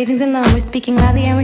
savings and loan. We're speaking loudly and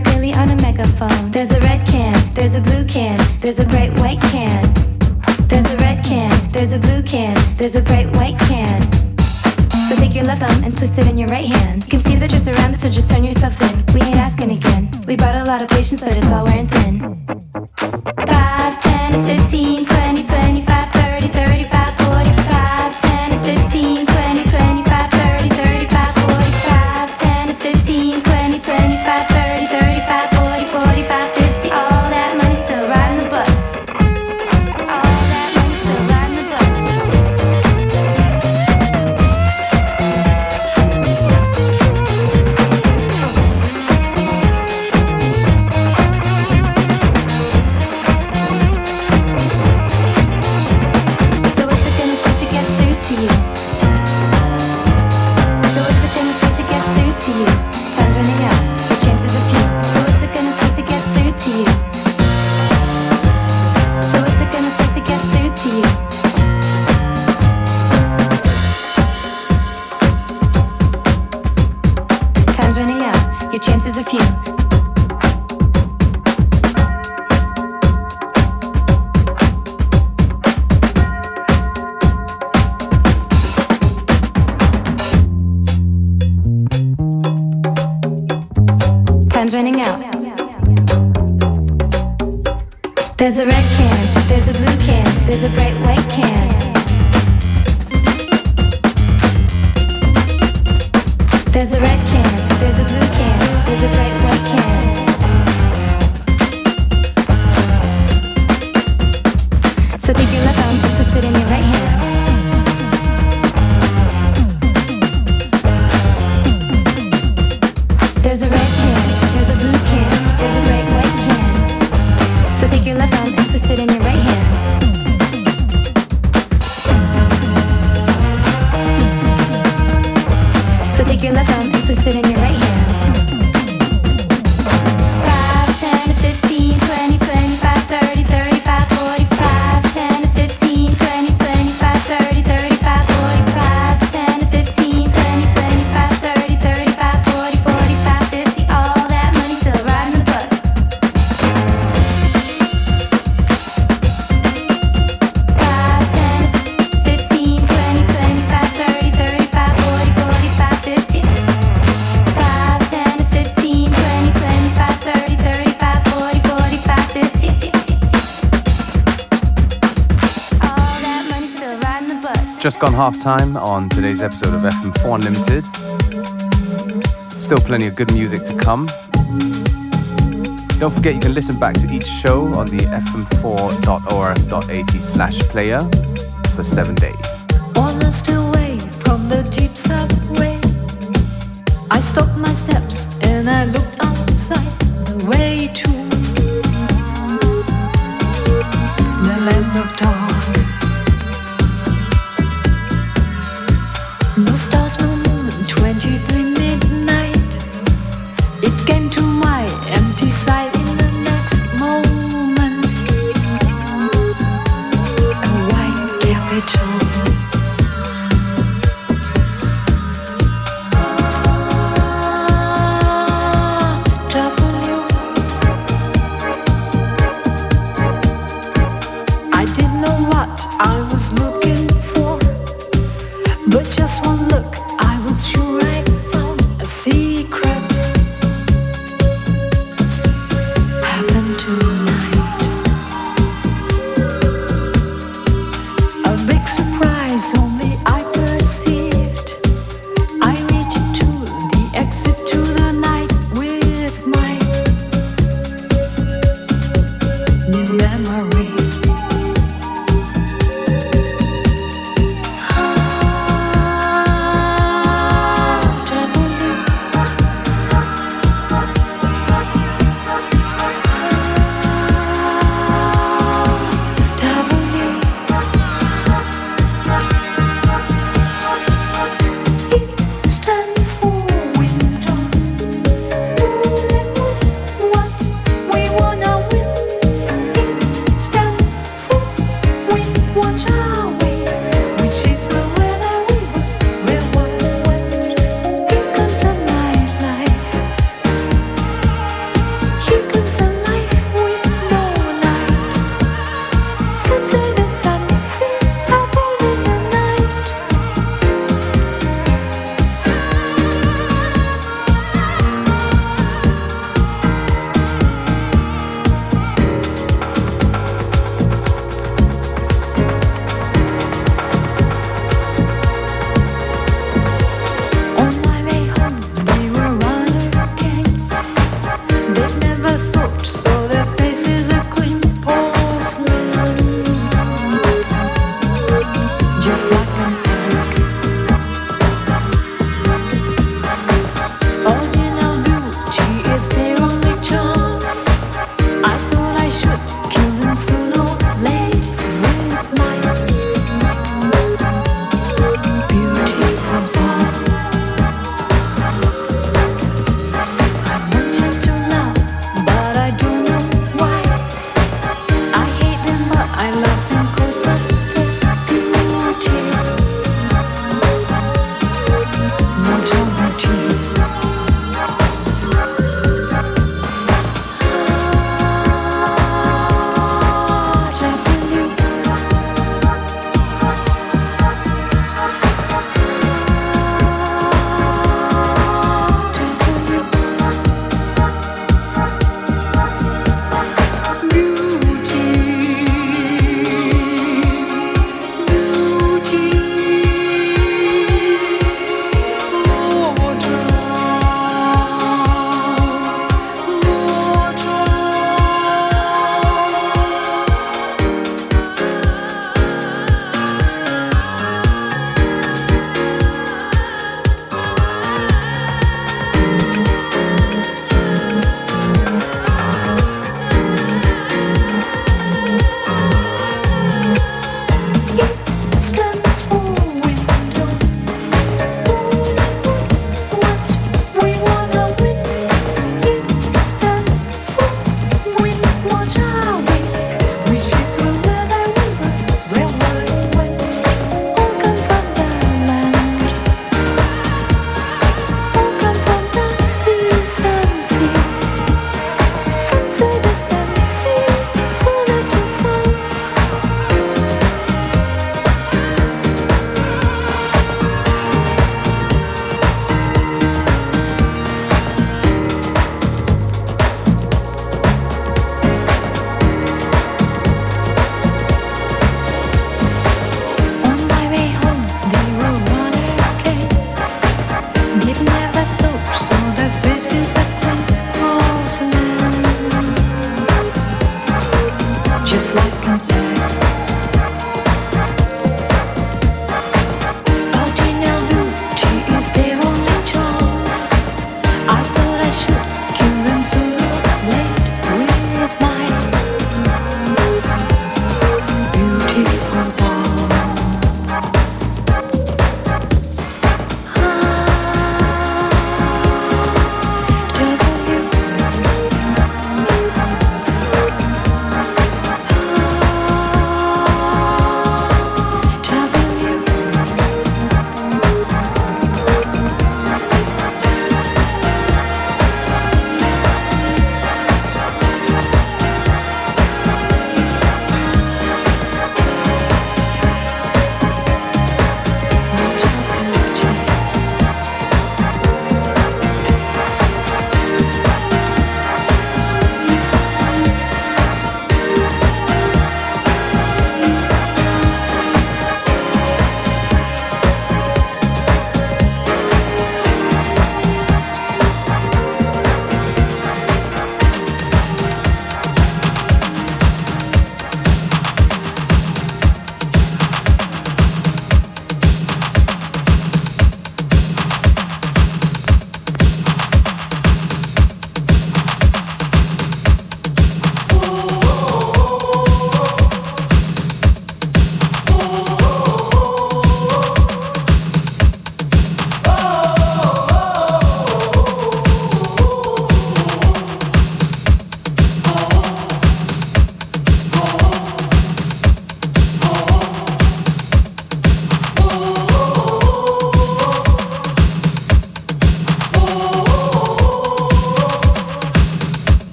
half time on today's episode of FM4 Unlimited. Still plenty of good music to come. Don't forget you can listen back to each show on the fm4.orf.at slash player for seven days.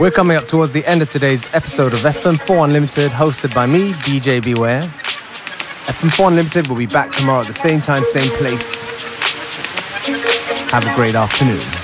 We're coming up towards the end of today's episode of FM4 Unlimited, hosted by me, DJ Beware. FM4 Unlimited will be back tomorrow at the same time, same place. Have a great afternoon.